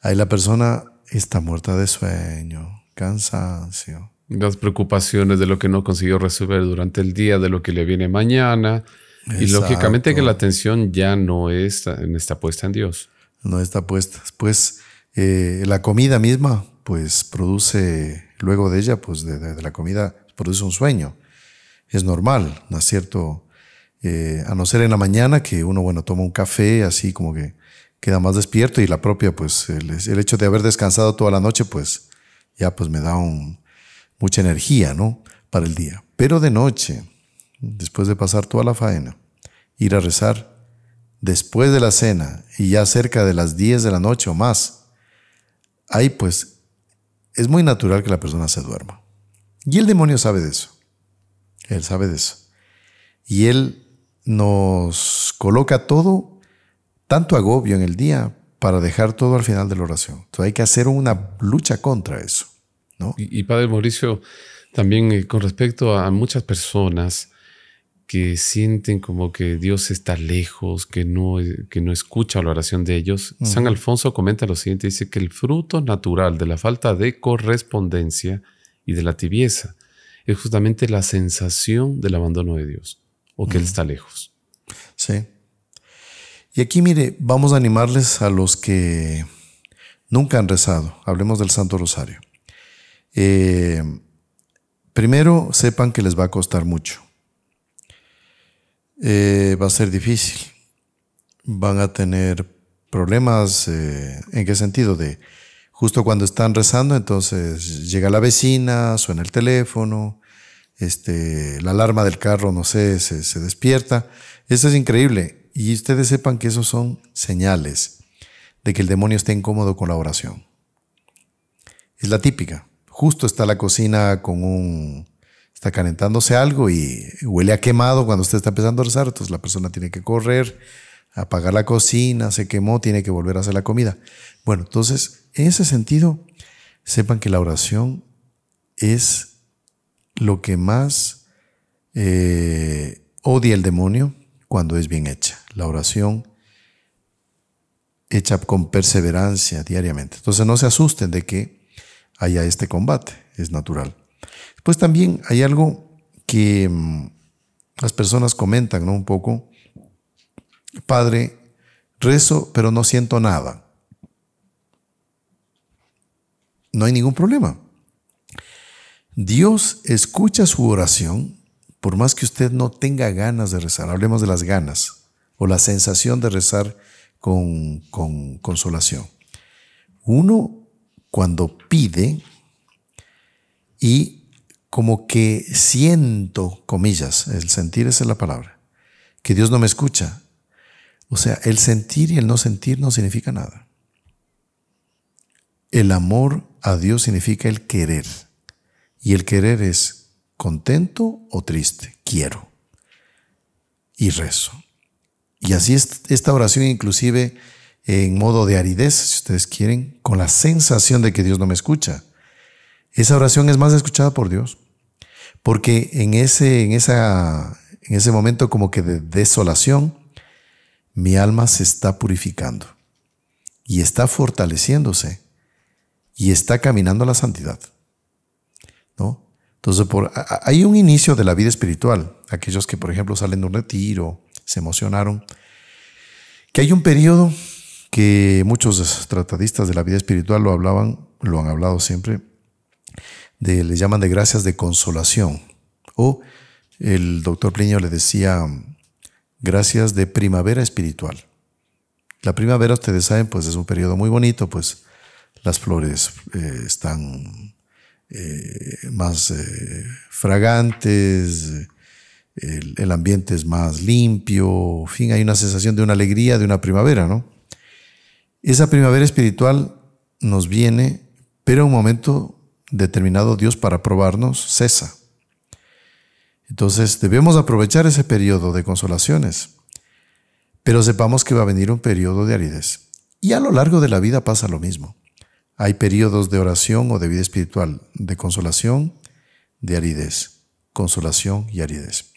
[SPEAKER 1] ahí la persona está muerta de sueño, cansancio.
[SPEAKER 2] Las preocupaciones de lo que no consiguió resolver durante el día, de lo que le viene mañana. Y lógicamente que la atención ya no está, está puesta en Dios.
[SPEAKER 1] No está puesta. Pues eh, la comida misma, pues produce, luego de ella, pues de la comida, produce un sueño es normal, ¿no es cierto? Eh, a no ser en la mañana que uno, bueno, toma un café así como que queda más despierto y la propia, pues el, hecho de haber descansado toda la noche, pues ya pues me da un, mucha energía, ¿no? Para el día. Pero de noche, después de pasar toda la faena, ir a rezar después de la cena y ya cerca de las 10 de la noche o más, ahí pues es muy natural que la persona se duerma. Y el demonio sabe de eso. Él sabe de eso. Y Él nos coloca todo, tanto agobio en el día, para dejar todo al final de la oración. Entonces hay que hacer una lucha contra eso. ¿no?
[SPEAKER 2] Y, Padre Mauricio, también eh, con respecto a muchas personas que sienten como que Dios está lejos, que no, que no escucha la oración de ellos, San Alfonso comenta lo siguiente, dice que el fruto natural de la falta de correspondencia y de la tibieza es justamente la sensación del abandono de Dios o que Él está lejos.
[SPEAKER 1] Sí. Y aquí, mire, vamos a animarles a los que nunca han rezado. Hablemos del Santo Rosario. Eh, primero, sepan que les va a costar mucho. Eh, va a ser difícil. Van a tener problemas. Eh, ¿En qué sentido? De justo cuando están rezando, entonces llega la vecina, suena el teléfono, este, la alarma del carro, no sé, se, despierta. Eso es increíble. Y ustedes sepan que esos son señales de que el demonio está incómodo con la oración. Es la típica. Justo está la cocina con un... está calentándose algo y huele a quemado cuando usted está empezando a rezar, entonces la persona tiene que correr, apagar la cocina, se quemó, tiene que volver a hacer la comida. Bueno, entonces en ese sentido, sepan que la oración es lo que más eh, odia el demonio cuando es bien hecha. La oración hecha con perseverancia diariamente. Entonces no se asusten de que haya este combate, es natural. Pues también hay algo que mm, las personas comentan ¿no? un poco, Padre, rezo pero no siento nada. no hay ningún problema. Dios escucha su oración por más que usted no tenga ganas de rezar. Hablemos de las ganas o la sensación de rezar con, con consolación. Uno cuando pide y como que siento, comillas, el sentir esa es la palabra, que Dios no me escucha. O sea, el sentir y el no sentir no significa nada. El amor a Dios significa el querer. Y el querer es contento o triste. Quiero. Y rezo. Y así es esta oración inclusive en modo de aridez, si ustedes quieren, con la sensación de que Dios no me escucha. Esa oración es más escuchada por Dios. Porque en ese, en esa, en ese momento como que de desolación, mi alma se está purificando y está fortaleciéndose y está caminando a la santidad. Entonces, por, hay un inicio de la vida espiritual. Aquellos que, por ejemplo, salen de un retiro, se emocionaron, que hay un periodo que muchos tratadistas de la vida espiritual lo hablaban, lo han hablado siempre, de, le llaman de gracias de consolación. O el doctor Plinio le decía gracias de primavera espiritual. La primavera, ustedes saben, pues es un periodo muy bonito, pues las flores eh, están eh, más eh, fragantes, el, ambiente es más limpio, en fin, hay una sensación de una alegría, de una primavera, ¿no? Esa primavera espiritual nos viene, pero un momento determinado Dios para probarnos cesa. Entonces debemos aprovechar ese periodo de consolaciones, pero sepamos que va a venir un periodo de aridez. Y a lo largo de la vida pasa lo mismo. Hay periodos de oración o de vida espiritual, de consolación, de aridez, consolación y aridez.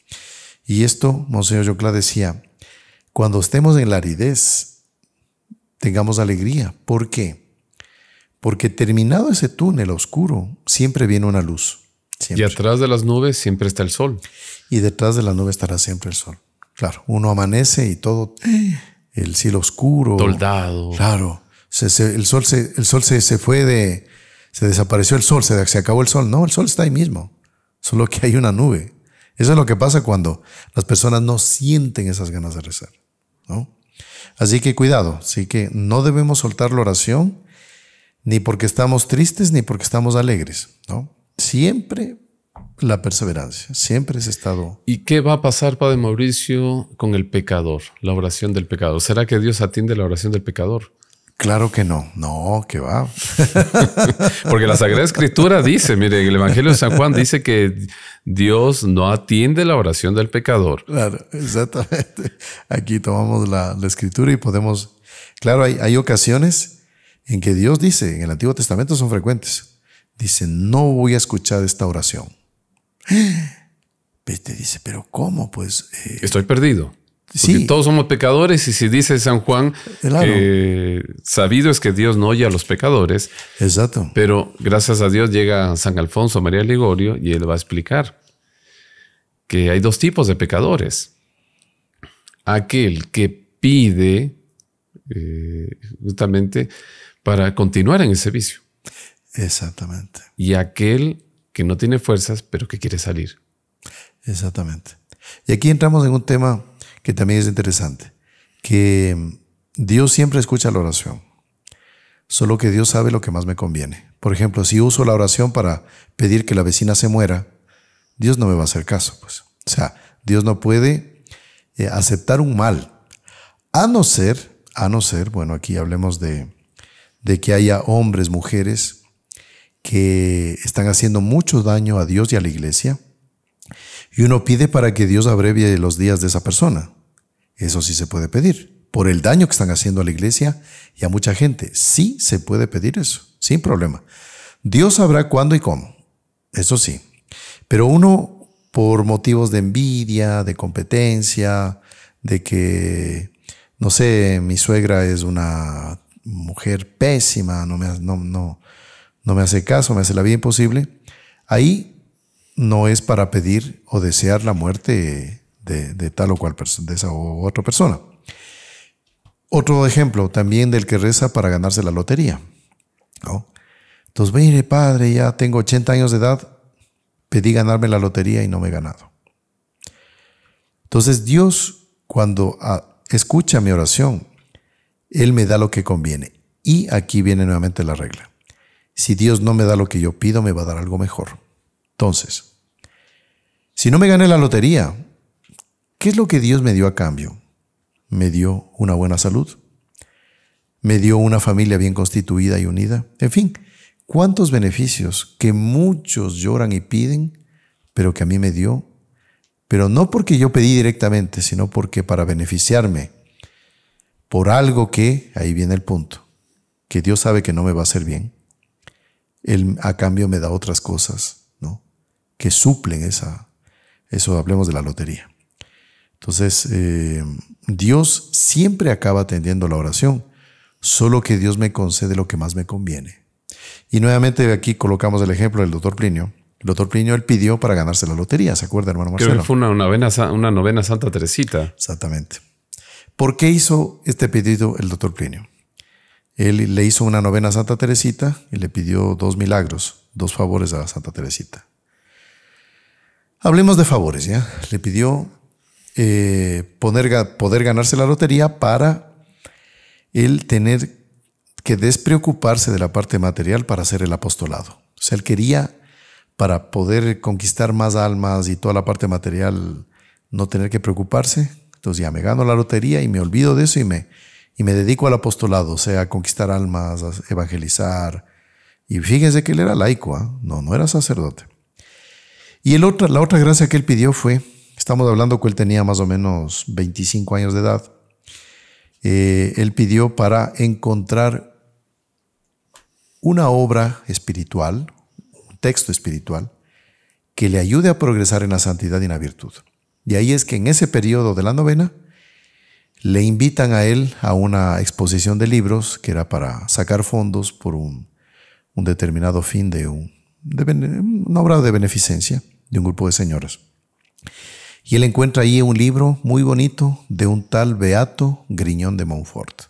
[SPEAKER 1] Y esto, Monseñor Yocla decía, cuando estemos en la aridez, tengamos alegría. ¿Por qué? Porque terminado ese túnel oscuro, siempre viene una luz.
[SPEAKER 2] Y atrás de las nubes siempre está el sol.
[SPEAKER 1] Y detrás de la nube estará siempre el sol. Claro, uno amanece y todo, [gasps] el cielo oscuro.
[SPEAKER 2] Toldado.
[SPEAKER 1] Claro, el sol, se, el sol se, se, fue de, se desapareció el sol, se, se acabó el sol. No, el sol está ahí mismo, solo que hay una nube. Eso es lo que pasa cuando las personas no sienten esas ganas de rezar. ¿no? Así que cuidado, así que no debemos soltar la oración ni porque estamos tristes ni porque estamos alegres. ¿no? Siempre la perseverancia, siempre ese estado.
[SPEAKER 2] ¿Y qué va a pasar, Padre Mauricio, con el pecador, la oración del pecador? ¿Será que Dios atiende la oración del pecador?
[SPEAKER 1] Claro que no, no, que va. [laughs]
[SPEAKER 2] Porque la Sagrada Escritura dice, mire, el Evangelio de San Juan dice que Dios no atiende la oración del pecador.
[SPEAKER 1] Claro, exactamente. Aquí tomamos la, Escritura y podemos, claro, hay, hay ocasiones en que Dios dice, en el Antiguo Testamento son frecuentes, dice, no voy a escuchar esta oración. Te dice, pero ¿cómo? Pues...
[SPEAKER 2] Eh, Estoy perdido. sí. todos somos pecadores y si dice San Juan, sabido es que Dios no oye a los pecadores.
[SPEAKER 1] Exacto.
[SPEAKER 2] Pero gracias a Dios llega San Alfonso María Ligorio y él va a explicar que hay dos tipos de pecadores. Aquel que pide eh, justamente para continuar en ese vicio.
[SPEAKER 1] Exactamente.
[SPEAKER 2] Y aquel que no tiene fuerzas, pero que quiere salir.
[SPEAKER 1] Exactamente. Y aquí entramos en un tema que también es interesante, que Dios siempre escucha la oración, solo que Dios sabe lo que más me conviene. Por ejemplo, si uso la oración para pedir que la vecina se muera, Dios no me va a hacer caso, pues. O sea, Dios no puede eh, aceptar un mal, a no ser, a no ser, bueno, aquí hablemos de, de que haya hombres, mujeres que están haciendo mucho daño a Dios y a la iglesia, y uno pide para que Dios abrevie los días de esa persona. Eso sí se puede pedir. Por el daño que están haciendo a la iglesia y a mucha gente. Sí se puede pedir eso, sin problema. Dios sabrá cuándo y cómo. Eso sí. Pero uno, por motivos de envidia, de competencia, de que, no sé, mi suegra es una mujer pésima, no me, no, no, me hace caso, me hace la vida imposible, ahí no es para pedir o desear la muerte de, tal o cual persona, de esa o otra persona. Otro ejemplo también del que reza para ganarse la lotería. Entonces, mire, padre, ya tengo 80 años de edad, pedí ganarme la lotería y no me he ganado. Entonces, Dios, cuando ah, escucha mi oración, Él me da lo que conviene. Y aquí viene nuevamente la regla. Si Dios no me da lo que yo pido, me va a dar algo mejor. Entonces, si no me gané la lotería, ¿qué es lo que Dios me dio a cambio? Me dio una buena salud, me dio una familia bien constituida y unida, en fin, cuántos beneficios que muchos lloran y piden, pero que a mí me dio, pero no porque yo pedí directamente, sino porque para beneficiarme por algo que, ahí viene el punto, que Dios sabe que no me va a hacer bien, él a cambio me da otras cosas, ¿no? Que suplen esa, eso hablemos de la lotería. Entonces, eh, Dios siempre acaba atendiendo la oración, solo que Dios me concede lo que más me conviene. Y nuevamente aquí colocamos el ejemplo del doctor Plinio, El doctor Plinio él pidió para ganarse la lotería, ¿se acuerda, hermano Marcelo?
[SPEAKER 2] Creo que fue una novena, una novena Santa Teresita.
[SPEAKER 1] Exactamente. ¿Por qué hizo este pedido el doctor Plinio? Él le hizo una novena a Santa Teresita y le pidió dos milagros, dos favores a Santa Teresita. Hablemos de favores, ¿ya? Le pidió eh, poder ganarse la lotería para él tener que despreocuparse de la parte material para hacer el apostolado. O sea, él quería, para poder conquistar más almas y toda la parte material, no tener que preocuparse. Entonces ya me gano la lotería y me olvido de eso y me, y me dedico al apostolado, o sea, a conquistar almas, a evangelizar. Y fíjense que él era laico, ¿ah? no, no era sacerdote. Y el la otra gracia que él pidió fue, estamos hablando que él tenía más o menos 25 años de edad, eh, él pidió para encontrar una obra espiritual, un texto espiritual, que le ayude a progresar en la santidad y en la virtud. Y ahí es que en ese periodo de la novena le invitan a él a una exposición de libros que era para sacar fondos por un, determinado fin de, un, de una obra de beneficencia de un grupo de señoras. Y él encuentra ahí un libro muy bonito de un tal Beato Griñón de Montfort.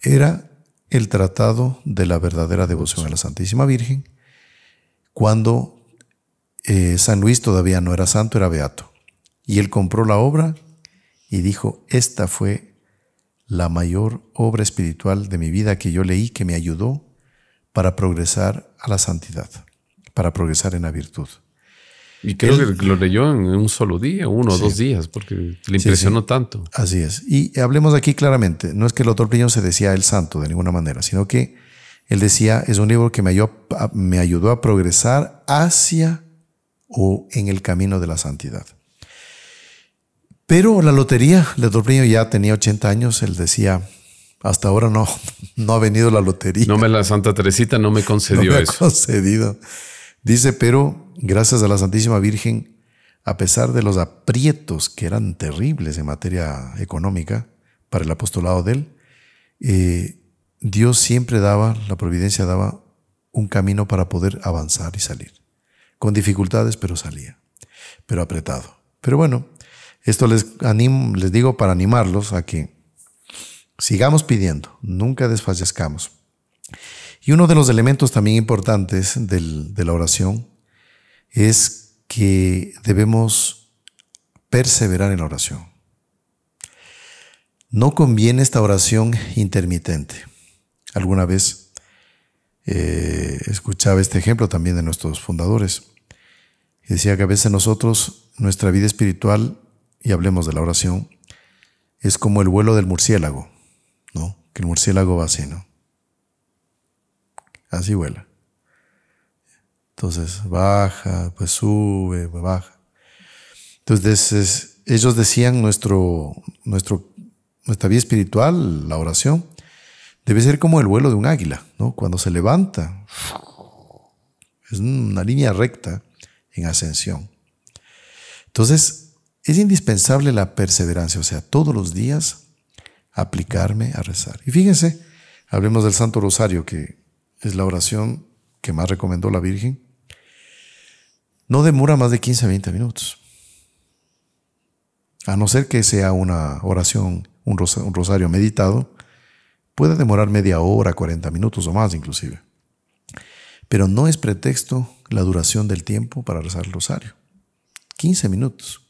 [SPEAKER 1] Era el tratado de la verdadera devoción a la Santísima Virgen cuando eh, San Luis todavía no era santo, era beato. Y él compró la obra y dijo, esta fue la mayor obra espiritual de mi vida que yo leí, que me ayudó para progresar a la santidad, para progresar en la virtud.
[SPEAKER 2] Y creo que lo leyó en un solo día, uno o dos días, porque le impresionó tanto.
[SPEAKER 1] Así es. Y hablemos aquí claramente, no es que el doctor Pliñón se decía el santo de ninguna manera, sino que él decía, es un libro que me ayudó, me ayudó a progresar hacia o en el camino de la santidad. Pero la lotería, Pliñón ya tenía 80 años, él decía, hasta ahora no, no ha venido la lotería.
[SPEAKER 2] No me la Santa Teresita no me [laughs] concedió no me Ha
[SPEAKER 1] concedido. Dice, pero gracias a la Santísima Virgen, a pesar de los aprietos que eran terribles en materia económica para el apostolado de él, eh, Dios siempre daba, la providencia daba un camino para poder avanzar y salir. Con dificultades, pero salía, pero apretado. Pero bueno, esto les, animo, les digo para animarlos a que sigamos pidiendo, nunca desfallezcamos. Y uno de los elementos también importantes de la oración es que debemos perseverar en la oración. No conviene esta oración intermitente. Alguna vez eh, escuchaba este ejemplo también de nuestros fundadores. Decía que a veces nosotros, nuestra vida espiritual, y hablemos de la oración, es como el vuelo del murciélago, ¿no? Que el murciélago va así, ¿no? Así vuela. Entonces baja, pues sube, pues baja. Entonces ellos decían nuestro, nuestro, nuestra vida espiritual, la oración, debe ser como el vuelo de un águila, ¿no? Cuando se levanta, es una línea recta en ascensión. Entonces, es indispensable la perseverancia, o sea, todos los días aplicarme a rezar. Y fíjense, hablemos del Santo Rosario, que es la oración que más recomendó la Virgen, no demora más de 15 a 20 minutos. A no ser que sea una oración, un rosario meditado, puede demorar media hora, 40 minutos o más inclusive. Pero no es pretexto la duración del tiempo para rezar el rosario. 15 minutos.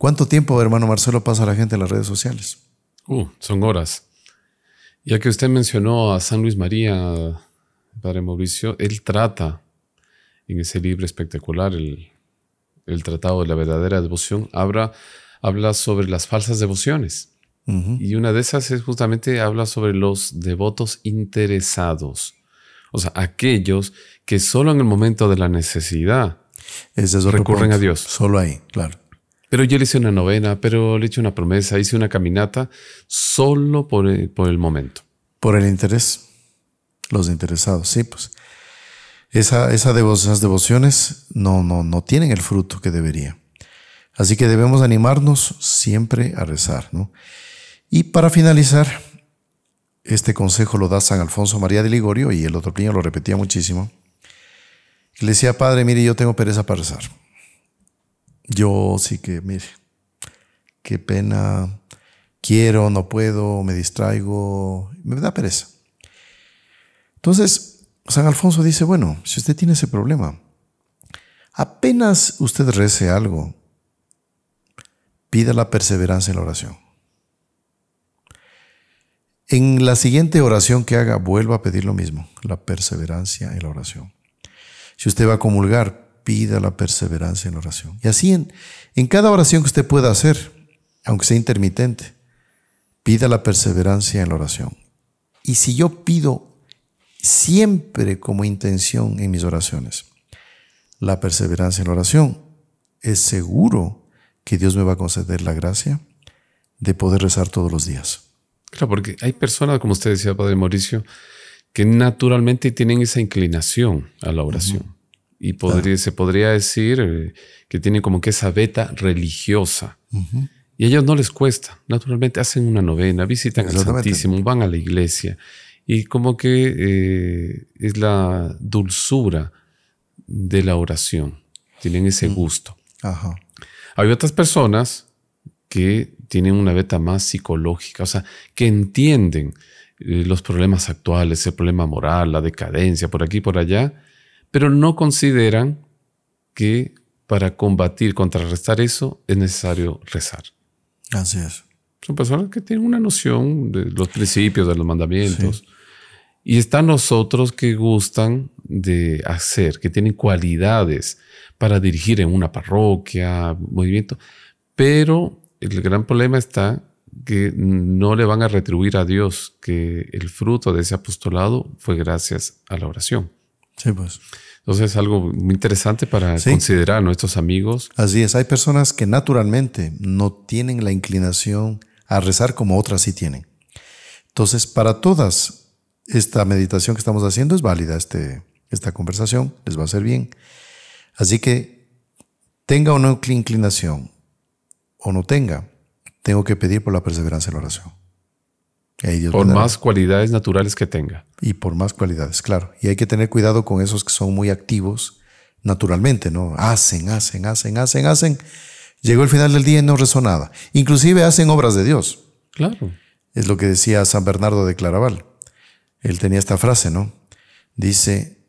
[SPEAKER 1] ¿Cuánto tiempo, hermano Marcelo, pasa la gente en las redes sociales?
[SPEAKER 2] Uh, son horas. Ya que usted mencionó a San Luis María Padre Mauricio, él trata en ese libro espectacular, el, Tratado de la Verdadera Devoción, habla, habla sobre las falsas devociones. Y una de esas es justamente habla sobre los devotos interesados. O sea, aquellos que solo en el momento de la necesidad recurren a Dios.
[SPEAKER 1] Solo ahí, claro.
[SPEAKER 2] Pero yo le hice una novena, pero le hice una promesa, hice una caminata solo por el momento.
[SPEAKER 1] Por el interés. Los interesados, sí, pues. Esa, esa esas devociones no, no, no tienen el fruto que debería. Así que debemos animarnos siempre a rezar, ¿no? Y para finalizar, este consejo lo da San Alfonso María de Ligorio, y el otro niño lo repetía muchísimo, le decía, Padre, mire, yo tengo pereza para rezar. Yo sí que, mire, qué pena, quiero, no puedo, me distraigo, me da pereza. Entonces, San Alfonso dice, bueno, si usted tiene ese problema, apenas usted rece algo, pida la perseverancia en la oración. En la siguiente oración que haga, vuelva a pedir lo mismo, la perseverancia en la oración. Si usted va a comulgar, pida la perseverancia en la oración. Y así en, en cada oración que usted pueda hacer, aunque sea intermitente, pida la perseverancia en la oración. Y si yo pido siempre como intención en mis oraciones la perseverancia en la oración, es seguro que Dios me va a conceder la gracia de poder rezar todos los días.
[SPEAKER 2] Claro, porque hay personas, como usted decía, Padre Mauricio, que naturalmente tienen esa inclinación a la oración. Y podría, se podría decir eh, que tienen como que esa beta religiosa. Y a ellos no les cuesta. Naturalmente hacen una novena, visitan al Santísimo, van a la iglesia. Y como que eh, es la dulzura de la oración. Tienen ese gusto. Hay otras personas que tienen una beta más psicológica, o sea, que entienden eh, los problemas actuales, el problema moral, la decadencia, por aquí por allá, pero no consideran que para combatir, contrarrestar eso, es necesario rezar.
[SPEAKER 1] Así es.
[SPEAKER 2] Son personas que tienen una noción de los principios, de los mandamientos. Y están nosotros que gustan de hacer, que tienen cualidades para dirigir en una parroquia, movimiento, pero el gran problema está que no le van a retribuir a Dios que el fruto de ese apostolado fue gracias a la oración.
[SPEAKER 1] Sí, pues.
[SPEAKER 2] Entonces es algo muy interesante para considerar a nuestros amigos.
[SPEAKER 1] Así es, hay personas que naturalmente no tienen la inclinación a rezar como otras sí tienen. Entonces, para todas, esta meditación que estamos haciendo es válida, este, esta conversación les va a hacer bien. Así que tenga o no inclinación, o no tenga, tengo que pedir por la perseverancia en la oración.
[SPEAKER 2] Por más cualidades naturales que tenga.
[SPEAKER 1] Y por más cualidades, claro. Y hay que tener cuidado con esos que son muy activos naturalmente, ¿no? Hacen, hacen, hacen, hacen, hacen. Llegó el final del día y no rezó nada. Inclusive hacen obras de Dios.
[SPEAKER 2] Claro.
[SPEAKER 1] Es lo que decía San Bernardo de Claraval. Él tenía esta frase, ¿no? Dice,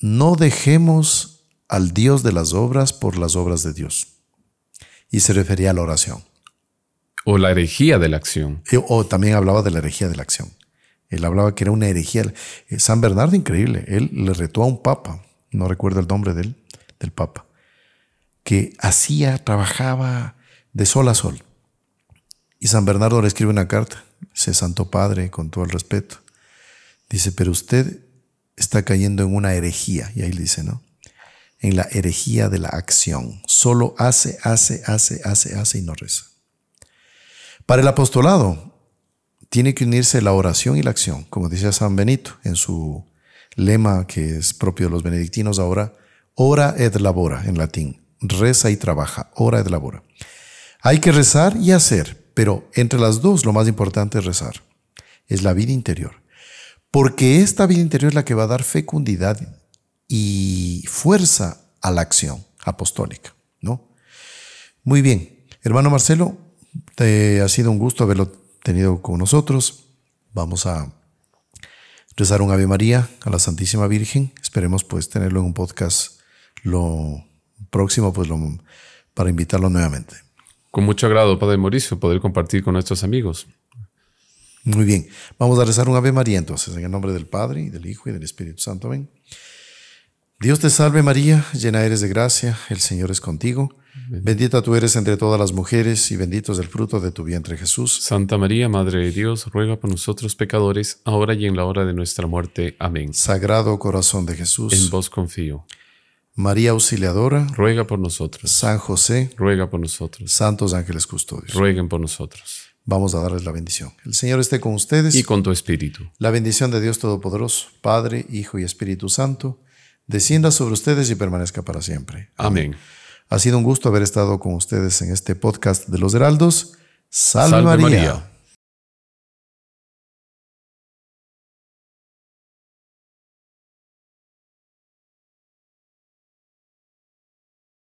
[SPEAKER 1] no dejemos al Dios de las obras por las obras de Dios y se refería a la oración.
[SPEAKER 2] O la herejía de la acción.
[SPEAKER 1] O también hablaba de la herejía de la acción. Él hablaba que era una herejía. Eh, San Bernardo, increíble, él le retó a un papa, no recuerdo el nombre del, del papa, que hacía, trabajaba de sol a sol. Y San Bernardo le escribe una carta, ese Santo Padre, con todo el respeto. Dice, pero usted está cayendo en una herejía. Y ahí le dice, ¿no? en la herejía de la acción. Solo hace, hace, hace, hace, hace y no reza. Para el apostolado tiene que unirse la oración y la acción, como decía San Benito en su lema que es propio de los benedictinos ahora, ora et labora en latín, reza y trabaja, ora et labora. Hay que rezar y hacer, pero entre las dos lo más importante es rezar, es la vida interior, porque esta vida interior es la que va a dar fecundidad y fuerza a la acción apostólica, ¿no? Muy bien, hermano Marcelo, te ha sido un gusto haberlo tenido con nosotros. Vamos a rezar un Ave María a la Santísima Virgen. Esperemos pues tenerlo en un podcast lo próximo, pues lo, para invitarlo nuevamente.
[SPEAKER 2] Con mucho agrado, Padre Mauricio, poder compartir con nuestros amigos.
[SPEAKER 1] Muy bien, vamos a rezar un Ave María entonces, en el nombre del Padre, y del Hijo, y del Espíritu Santo. Amén. Dios te salve María, llena eres de gracia, el Señor es contigo. Bendita tú eres entre todas las mujeres y bendito es el fruto de tu vientre Jesús.
[SPEAKER 2] Santa María, Madre de Dios, ruega por nosotros pecadores, ahora y en la hora de nuestra muerte. Amén.
[SPEAKER 1] Sagrado corazón de Jesús.
[SPEAKER 2] En vos confío.
[SPEAKER 1] María Auxiliadora.
[SPEAKER 2] Ruega por nosotros.
[SPEAKER 1] San José.
[SPEAKER 2] Ruega por nosotros.
[SPEAKER 1] Santos ángeles custodios.
[SPEAKER 2] Rueguen por nosotros.
[SPEAKER 1] Vamos a darles la bendición. El Señor esté con ustedes.
[SPEAKER 2] Y con tu espíritu.
[SPEAKER 1] La bendición de Dios Todopoderoso, Padre, Hijo y Espíritu Santo descienda sobre ustedes y permanezca para siempre.
[SPEAKER 2] Amén.
[SPEAKER 1] Ha sido un gusto haber estado con ustedes en este podcast de los Heraldos. Salve, María.